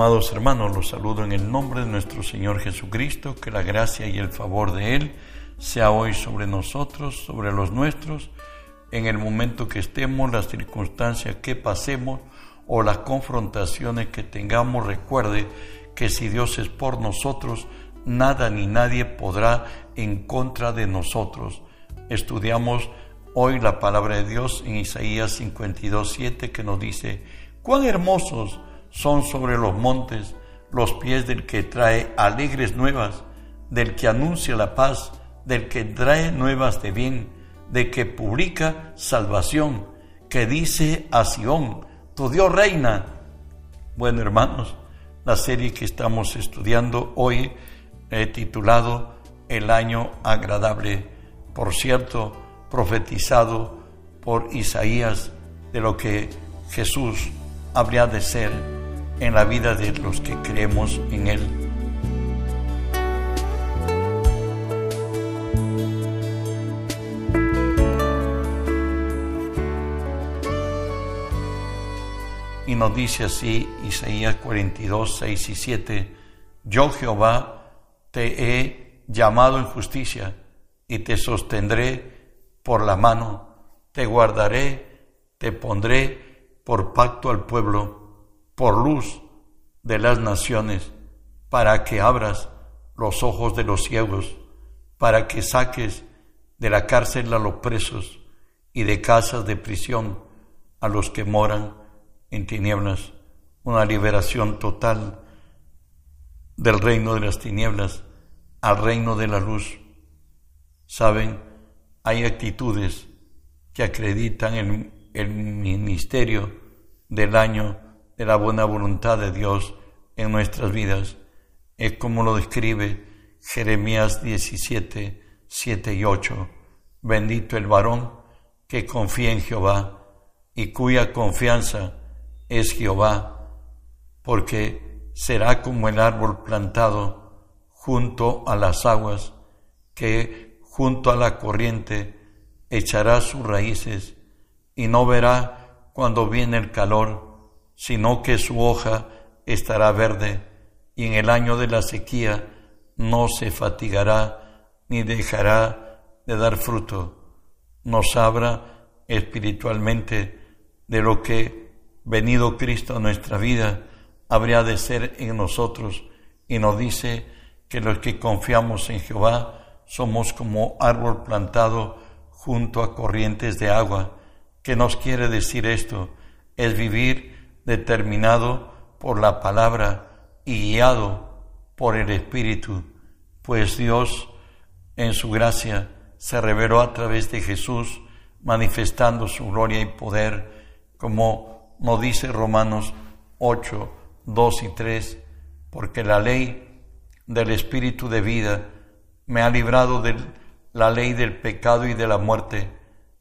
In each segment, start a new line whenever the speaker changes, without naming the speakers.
amados hermanos, los saludo en el nombre de nuestro Señor Jesucristo, que la gracia y el favor de Él sea hoy sobre nosotros, sobre los nuestros, en el momento que estemos, las circunstancias que pasemos o las confrontaciones que tengamos. Recuerde que si Dios es por nosotros, nada ni nadie podrá en contra de nosotros. Estudiamos hoy la palabra de Dios en Isaías 52, 7 que nos dice, cuán hermosos son sobre los montes los pies del que trae alegres nuevas, del que anuncia la paz, del que trae nuevas de bien, de que publica salvación, que dice a Sión, tu Dios reina. Bueno, hermanos, la serie que estamos estudiando hoy he titulado El año agradable, por cierto, profetizado por Isaías de lo que Jesús habría de ser en la vida de los que creemos en Él. Y nos dice así Isaías 42, 6 y 7, yo Jehová te he llamado en justicia y te sostendré por la mano, te guardaré, te pondré por pacto al pueblo por luz de las naciones, para que abras los ojos de los ciegos, para que saques de la cárcel a los presos y de casas de prisión a los que moran en tinieblas, una liberación total del reino de las tinieblas al reino de la luz. Saben, hay actitudes que acreditan el, el ministerio del año de la buena voluntad de Dios en nuestras vidas. Es como lo describe Jeremías 17, 7 y 8. Bendito el varón que confía en Jehová y cuya confianza es Jehová, porque será como el árbol plantado junto a las aguas, que junto a la corriente echará sus raíces y no verá cuando viene el calor sino que su hoja estará verde y en el año de la sequía no se fatigará ni dejará de dar fruto. Nos habla espiritualmente de lo que venido Cristo a nuestra vida habría de ser en nosotros y nos dice que los que confiamos en Jehová somos como árbol plantado junto a corrientes de agua. ¿Qué nos quiere decir esto? Es vivir determinado por la palabra y guiado por el Espíritu, pues Dios en su gracia se reveló a través de Jesús, manifestando su gloria y poder, como nos dice Romanos 8, 2 y 3, porque la ley del Espíritu de vida me ha librado de la ley del pecado y de la muerte,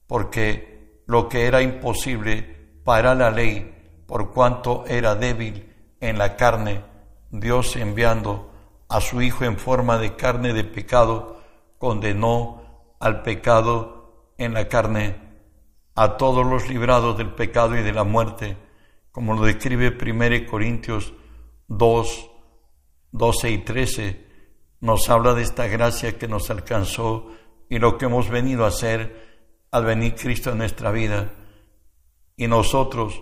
porque lo que era imposible para la ley, por cuanto era débil en la carne, Dios enviando a su Hijo en forma de carne de pecado, condenó al pecado en la carne, a todos los librados del pecado y de la muerte, como lo describe 1 Corintios 2, 12 y 13, nos habla de esta gracia que nos alcanzó y lo que hemos venido a hacer al venir Cristo en nuestra vida. Y nosotros,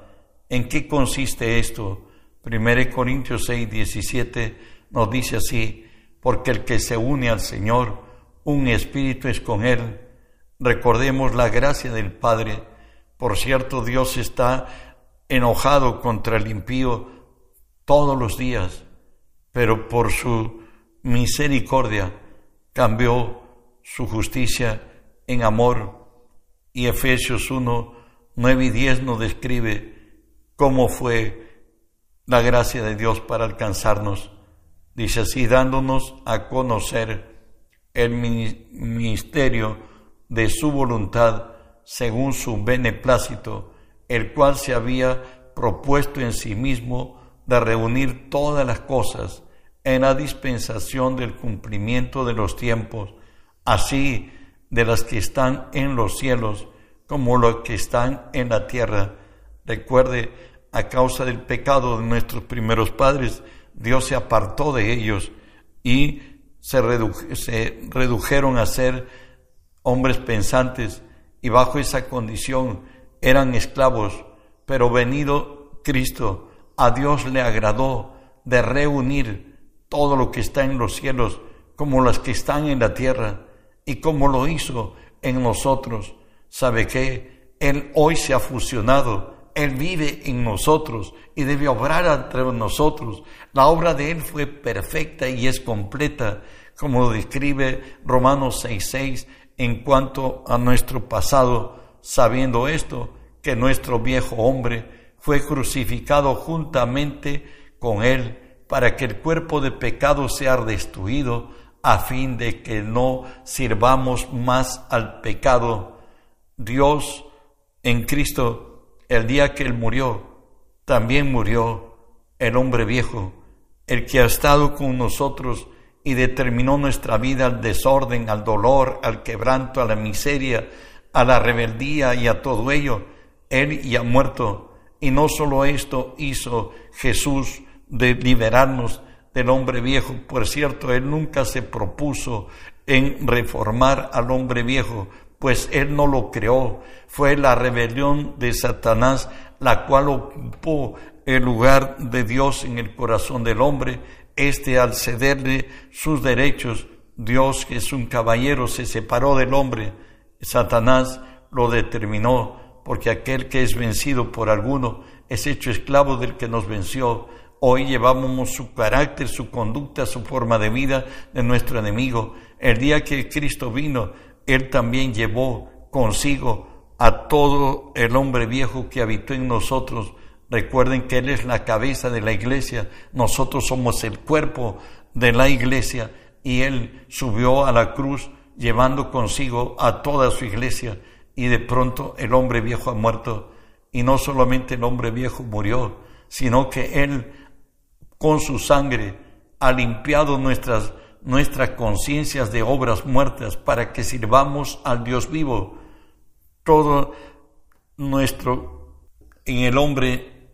¿En qué consiste esto? 1 Corintios 6, 17 nos dice así, porque el que se une al Señor, un espíritu es con Él. Recordemos la gracia del Padre. Por cierto, Dios está enojado contra el impío todos los días, pero por su misericordia cambió su justicia en amor. Y Efesios 1, 9 y 10 nos describe cómo fue la gracia de Dios para alcanzarnos. Dice así, dándonos a conocer el ministerio de su voluntad según su beneplácito, el cual se había propuesto en sí mismo de reunir todas las cosas en la dispensación del cumplimiento de los tiempos, así de las que están en los cielos como los que están en la tierra. Recuerde, a causa del pecado de nuestros primeros padres, Dios se apartó de ellos y se, redujeron a ser hombres pensantes y bajo esa condición eran esclavos, pero venido Cristo, a Dios le agradó de reunir todo lo que está en los cielos como las que están en la tierra y como lo hizo en nosotros. ¿Sabe qué? Él hoy se ha fusionado él vive en nosotros y debe obrar entre nosotros. La obra de Él fue perfecta y es completa, como describe Romanos 6.6 en cuanto a nuestro pasado, sabiendo esto, que nuestro viejo hombre fue crucificado juntamente con Él para que el cuerpo de pecado sea destruido, a fin de que no sirvamos más al pecado. Dios en Cristo el día que Él murió, también murió el hombre viejo, el que ha estado con nosotros y determinó nuestra vida al desorden, al dolor, al quebranto, a la miseria, a la rebeldía y a todo ello. Él ya muerto. Y no solo esto hizo Jesús de liberarnos del hombre viejo. Por cierto, Él nunca se propuso en reformar al hombre viejo, pues Él no lo creó. Fue la rebelión de Satanás la cual ocupó el lugar de Dios en el corazón del hombre. Este al cederle sus derechos, Dios que es un caballero se separó del hombre. Satanás lo determinó, porque aquel que es vencido por alguno es hecho esclavo del que nos venció. Hoy llevamos su carácter, su conducta, su forma de vida de nuestro enemigo. El día que Cristo vino, él también llevó consigo a todo el hombre viejo que habitó en nosotros. Recuerden que Él es la cabeza de la iglesia, nosotros somos el cuerpo de la iglesia y Él subió a la cruz llevando consigo a toda su iglesia y de pronto el hombre viejo ha muerto y no solamente el hombre viejo murió, sino que Él con su sangre ha limpiado nuestras nuestras conciencias de obras muertas para que sirvamos al Dios vivo. Todo nuestro, en el hombre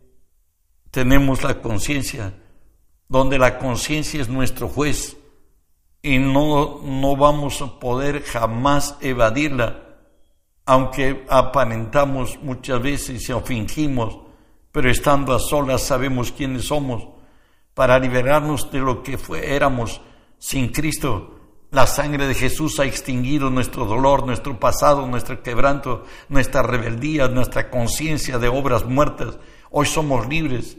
tenemos la conciencia, donde la conciencia es nuestro juez y no, no vamos a poder jamás evadirla, aunque aparentamos muchas veces o fingimos, pero estando a solas sabemos quiénes somos, para liberarnos de lo que fue, éramos sin Cristo, la sangre de Jesús ha extinguido nuestro dolor, nuestro pasado, nuestro quebranto, nuestra rebeldía, nuestra conciencia de obras muertas. Hoy somos libres,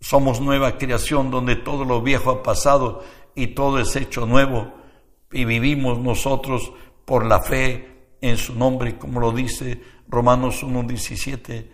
somos nueva creación donde todo lo viejo ha pasado y todo es hecho nuevo. Y vivimos nosotros por la fe en su nombre, como lo dice Romanos 1.17,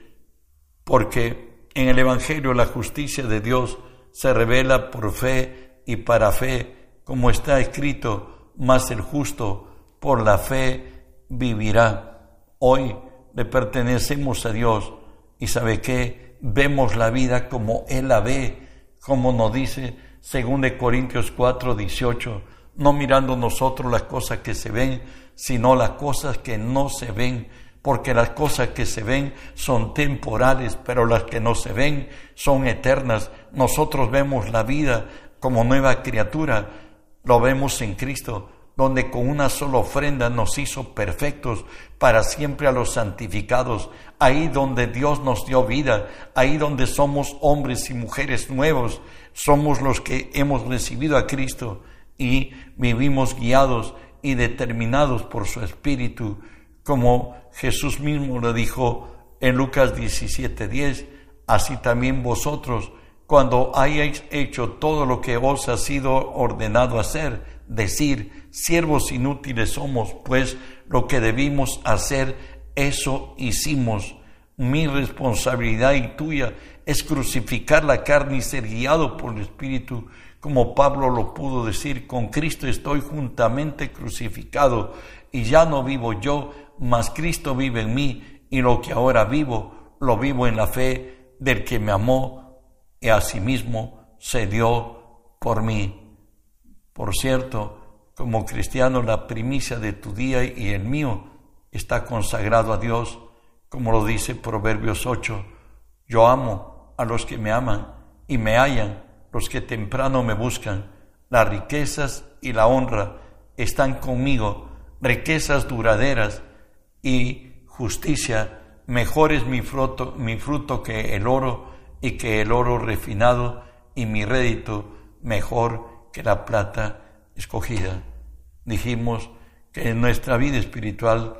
porque en el Evangelio la justicia de Dios se revela por fe y para fe como está escrito, mas el justo por la fe vivirá. Hoy le pertenecemos a Dios y sabe que vemos la vida como Él la ve, como nos dice según de Corintios 4, 18, no mirando nosotros las cosas que se ven, sino las cosas que no se ven, porque las cosas que se ven son temporales, pero las que no se ven son eternas. Nosotros vemos la vida como nueva criatura, lo vemos en Cristo, donde con una sola ofrenda nos hizo perfectos para siempre a los santificados, ahí donde Dios nos dio vida, ahí donde somos hombres y mujeres nuevos, somos los que hemos recibido a Cristo y vivimos guiados y determinados por su Espíritu, como Jesús mismo lo dijo en Lucas 17:10, así también vosotros, cuando hayáis hecho todo lo que os ha sido ordenado hacer, decir, siervos inútiles somos, pues lo que debimos hacer, eso hicimos. Mi responsabilidad y tuya es crucificar la carne y ser guiado por el Espíritu, como Pablo lo pudo decir, con Cristo estoy juntamente crucificado y ya no vivo yo, mas Cristo vive en mí y lo que ahora vivo, lo vivo en la fe del que me amó asimismo se dio por mí. Por cierto, como cristiano, la primicia de tu día y el mío está consagrado a Dios, como lo dice Proverbios 8. Yo amo a los que me aman y me hallan los que temprano me buscan. Las riquezas y la honra están conmigo, riquezas duraderas y justicia. Mejor es mi fruto, mi fruto que el oro y que el oro refinado y mi rédito mejor que la plata escogida. Dijimos que nuestra vida espiritual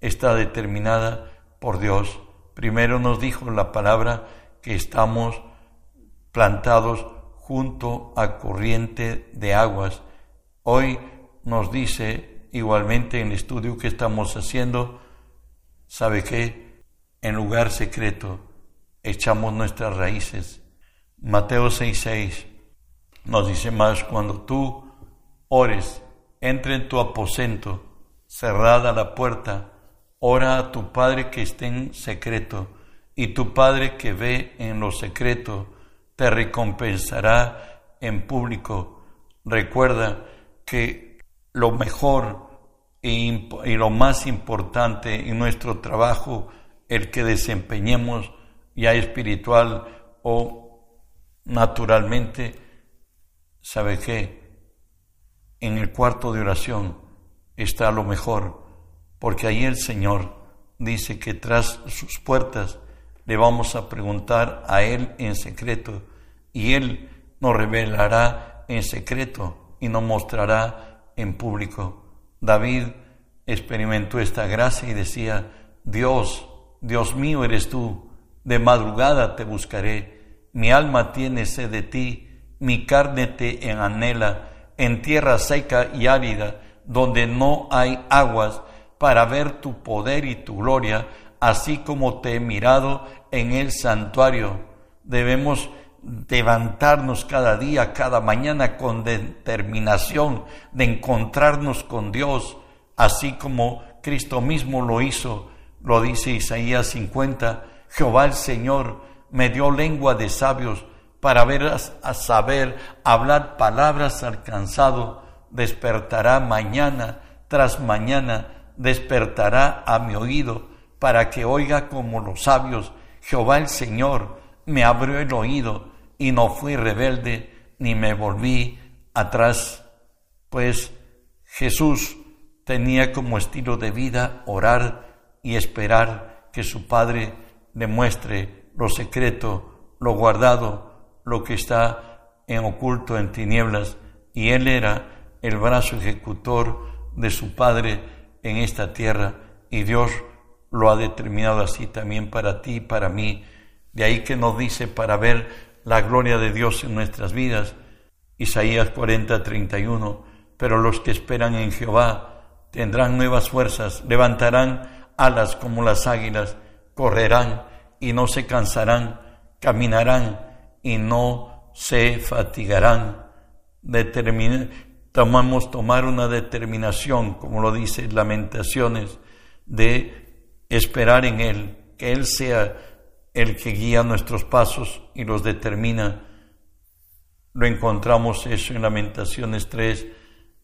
está determinada por Dios. Primero nos dijo la palabra que estamos plantados junto a corriente de aguas. Hoy nos dice igualmente en el estudio que estamos haciendo, ¿sabe qué? En lugar secreto echamos nuestras raíces. Mateo 6:6 nos dice más, cuando tú ores, entre en tu aposento, cerrada la puerta, ora a tu Padre que esté en secreto, y tu Padre que ve en lo secreto, te recompensará en público. Recuerda que lo mejor y, lo más importante en nuestro trabajo, el que desempeñemos ya espiritual o naturalmente, ¿sabe qué? En el cuarto de oración está lo mejor, porque ahí el Señor dice que tras sus puertas le vamos a preguntar a Él en secreto y Él nos revelará en secreto y nos mostrará en público. David experimentó esta gracia y decía, Dios, Dios mío eres tú, de madrugada te buscaré, mi alma tiene sed de ti, mi carne te anhela, en tierra seca y árida, donde no hay aguas, para ver tu poder y tu gloria, así como te he mirado en el santuario. Debemos levantarnos cada día, cada mañana con determinación de encontrarnos con Dios, así como Cristo mismo lo hizo, lo dice Isaías 50, Jehová el Señor me dio lengua de sabios para ver a, saber hablar palabras alcanzado, despertará mañana tras mañana, despertará a mi oído para que oiga como los sabios, Jehová el Señor me abrió el oído y no fui rebelde ni me volví atrás, pues Jesús tenía como estilo de vida orar y esperar que su Padre le muestre lo secreto, lo guardado, lo que está en oculto en tinieblas, y él era el brazo ejecutor de su Padre en esta tierra, y Dios lo ha determinado así también para ti y para mí. De ahí que nos dice para ver la gloria de Dios en nuestras vidas. Isaías 40, 31. Pero los que esperan en Jehová tendrán nuevas fuerzas, levantarán alas como las águilas, correrán y no se cansarán, caminarán y no se fatigarán. tomamos tomar una determinación, como lo dice Lamentaciones, de esperar en Él, que Él sea el que guía nuestros pasos y los determina. Lo encontramos eso en Lamentaciones 3,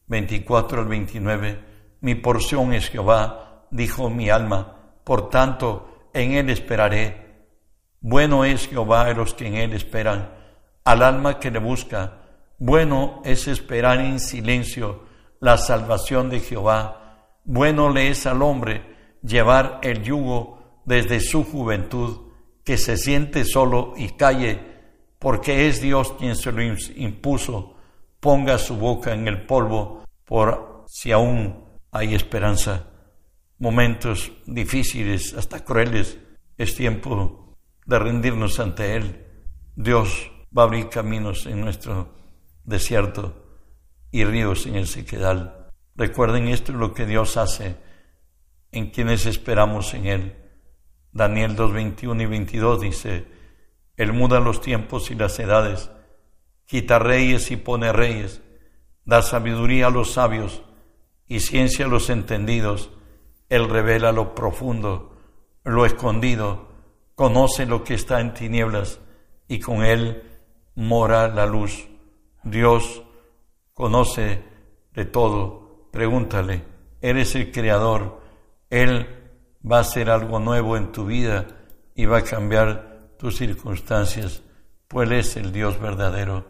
24 al 29. Mi porción es Jehová, dijo mi alma, por tanto en Él esperaré. Bueno es Jehová a los que en Él esperan, al alma que le busca. Bueno es esperar en silencio la salvación de Jehová. Bueno le es al hombre llevar el yugo desde su juventud, que se siente solo y calle, porque es Dios quien se lo impuso, ponga su boca en el polvo por si aún hay esperanza. Momentos difíciles, hasta crueles, es tiempo de rendirnos ante Él. Dios va a abrir caminos en nuestro desierto y ríos en el sequedal. Recuerden esto es lo que Dios hace en quienes esperamos en Él. Daniel 2, 21 y 22 dice, Él muda los tiempos y las edades, quita reyes y pone reyes, da sabiduría a los sabios y ciencia a los entendidos. Él revela lo profundo, lo escondido, conoce lo que está en tinieblas y con Él mora la luz. Dios conoce de todo. Pregúntale, eres el creador. Él va a hacer algo nuevo en tu vida y va a cambiar tus circunstancias, pues Él es el Dios verdadero.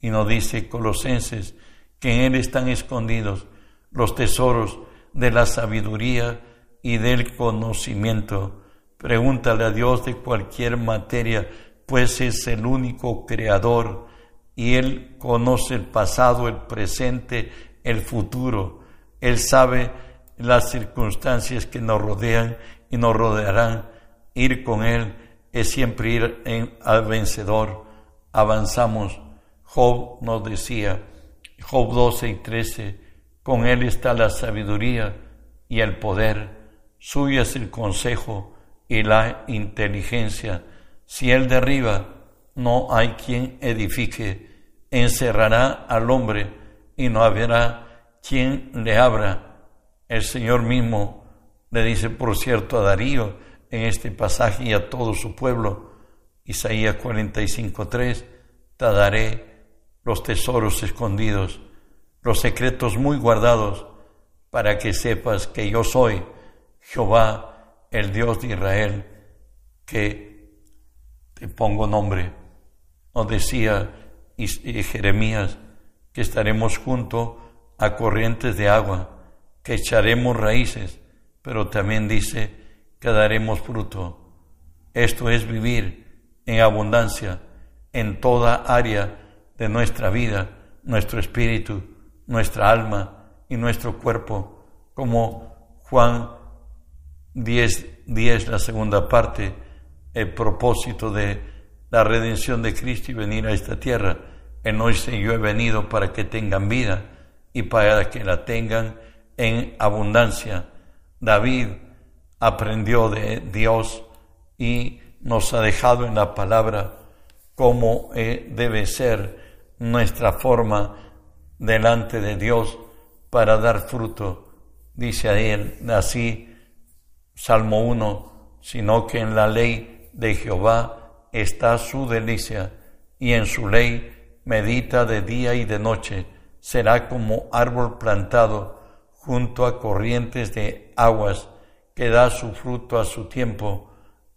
Y nos dice Colosenses que en Él están escondidos los tesoros de la sabiduría y del conocimiento. Pregúntale a Dios de cualquier materia, pues es el único creador y Él conoce el pasado, el presente, el futuro. Él sabe las circunstancias que nos rodean y nos rodearán. Ir con Él es siempre ir en, al vencedor. Avanzamos. Job nos decía, Job 12 y 13, con Él está la sabiduría y el poder, suyo es el consejo y la inteligencia. Si Él derriba, no hay quien edifique. Encerrará al hombre y no habrá quien le abra. El Señor mismo le dice, por cierto, a Darío en este pasaje y a todo su pueblo, Isaías 45.3, te daré los tesoros escondidos, los secretos muy guardados, para que sepas que yo soy Jehová, el Dios de Israel, que te pongo nombre. Nos decía Jeremías que estaremos junto a corrientes de agua, que echaremos raíces, pero también dice que daremos fruto. Esto es vivir en abundancia en toda área de nuestra vida, nuestro espíritu, nuestra alma y nuestro cuerpo, como Juan 10, 10 la segunda parte, el propósito de la redención de Cristo y venir a esta tierra. No dice yo he venido para que tengan vida y para que la tengan en abundancia. David aprendió de Dios y nos ha dejado en la palabra cómo eh, debe ser nuestra forma delante de Dios para dar fruto. Dice a él así, Salmo 1, sino que en la ley de Jehová está su delicia y en su ley medita de día y de noche. Será como árbol plantado junto a corrientes de aguas que da su fruto a su tiempo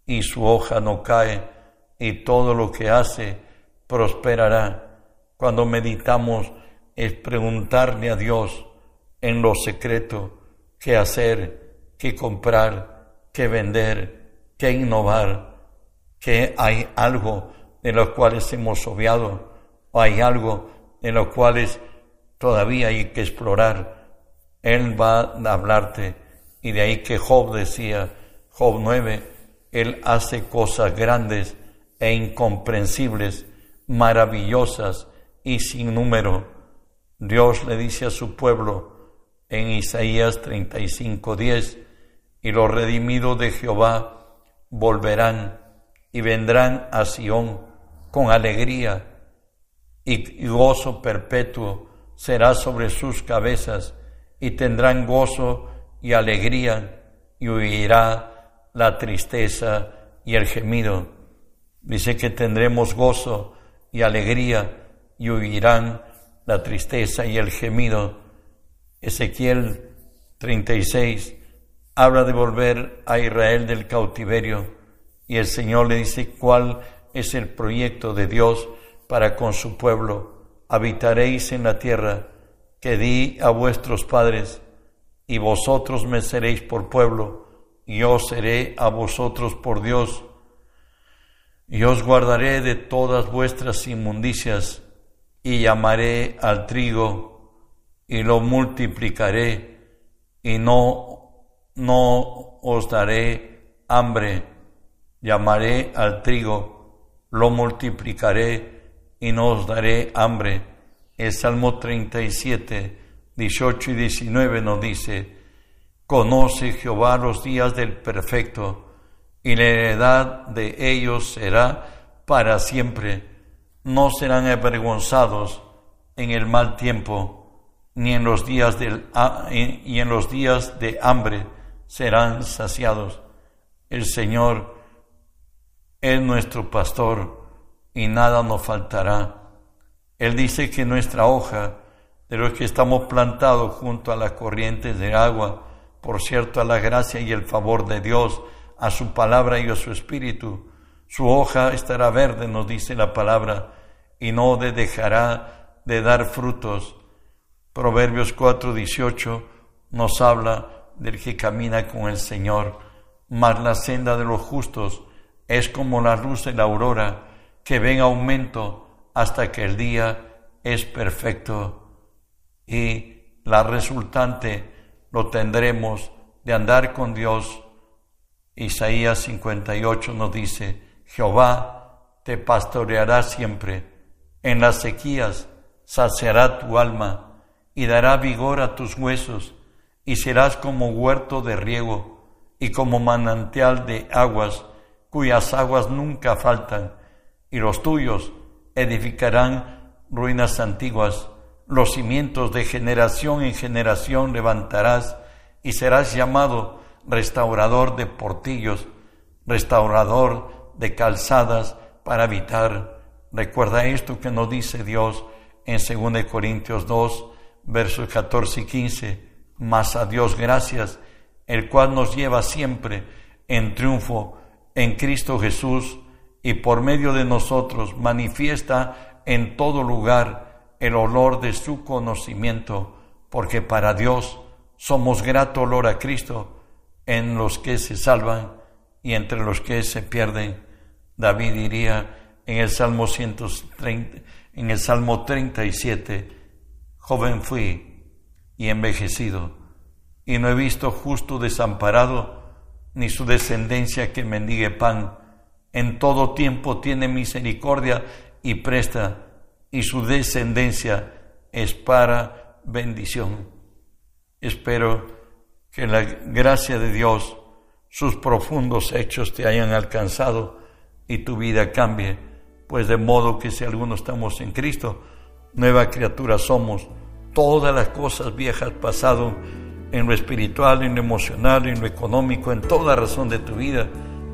y su hoja no cae y todo lo que hace prosperará. Cuando meditamos es preguntarle a Dios en lo secreto qué hacer, qué comprar, qué vender, qué innovar, que hay algo de lo cuales hemos obviado o hay algo de lo cuales todavía hay que explorar. Él va a hablarte y de ahí que Job decía, Job 9, Él hace cosas grandes e incomprensibles, maravillosas y sin número. Dios le dice a su pueblo en Isaías 35, 10, y los redimidos de Jehová volverán y vendrán a Sión con alegría y gozo perpetuo será sobre sus cabezas y tendrán gozo y alegría y huirá la tristeza y el gemido. Dice que tendremos gozo y alegría y huirán la tristeza y el gemido. Ezequiel 36 habla de volver a Israel del cautiverio y el Señor le dice cuál es el proyecto de Dios para con su pueblo. Habitaréis en la tierra que di a vuestros padres y vosotros me seréis por pueblo, y yo seré a vosotros por Dios, y os guardaré de todas vuestras inmundicias, y llamaré al trigo, y lo multiplicaré, y no, no os daré hambre, llamaré al trigo, lo multiplicaré, y no os daré hambre. El Salmo 37 18 y 19 nos dice, conoce Jehová los días del perfecto, y la heredad de ellos será para siempre. No serán avergonzados en el mal tiempo, ni en los días del, y en los días de hambre serán saciados. El Señor es nuestro pastor y nada nos faltará. Él dice que nuestra hoja, de los que estamos plantados junto a las corrientes de agua, por cierto, a la gracia y el favor de Dios, a su palabra y a su espíritu. Su hoja estará verde, nos dice la palabra, y no dejará de dar frutos. Proverbios 4:18 nos habla del que camina con el Señor, mas la senda de los justos es como la luz de la aurora, que ven aumento hasta que el día es perfecto. Y la resultante lo tendremos de andar con Dios. Isaías 58 nos dice, Jehová te pastoreará siempre, en las sequías saciará tu alma y dará vigor a tus huesos, y serás como huerto de riego y como manantial de aguas, cuyas aguas nunca faltan, y los tuyos edificarán ruinas antiguas. Los cimientos de generación en generación levantarás y serás llamado restaurador de portillos, restaurador de calzadas para habitar. Recuerda esto que nos dice Dios en 2 Corintios 2, versos 14 y 15. Mas a Dios gracias, el cual nos lleva siempre en triunfo en Cristo Jesús y por medio de nosotros manifiesta en todo lugar el olor de su conocimiento, porque para Dios somos grato olor a Cristo en los que se salvan y entre los que se pierden. David diría en el Salmo 130, en el Salmo 37, joven fui y envejecido, y no he visto justo desamparado, ni su descendencia que mendigue pan. En todo tiempo tiene misericordia y presta y su descendencia es para bendición. Espero que la gracia de Dios, sus profundos hechos te hayan alcanzado y tu vida cambie, pues de modo que si algunos estamos en Cristo, nueva criatura somos. Todas las cosas viejas pasado en lo espiritual, en lo emocional, en lo económico, en toda razón de tu vida,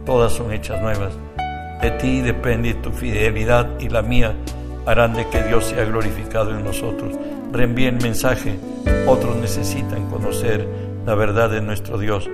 todas son hechas nuevas. De ti depende tu fidelidad y la mía harán de que Dios sea glorificado en nosotros. Reenvíen mensaje, otros necesitan conocer la verdad de nuestro Dios.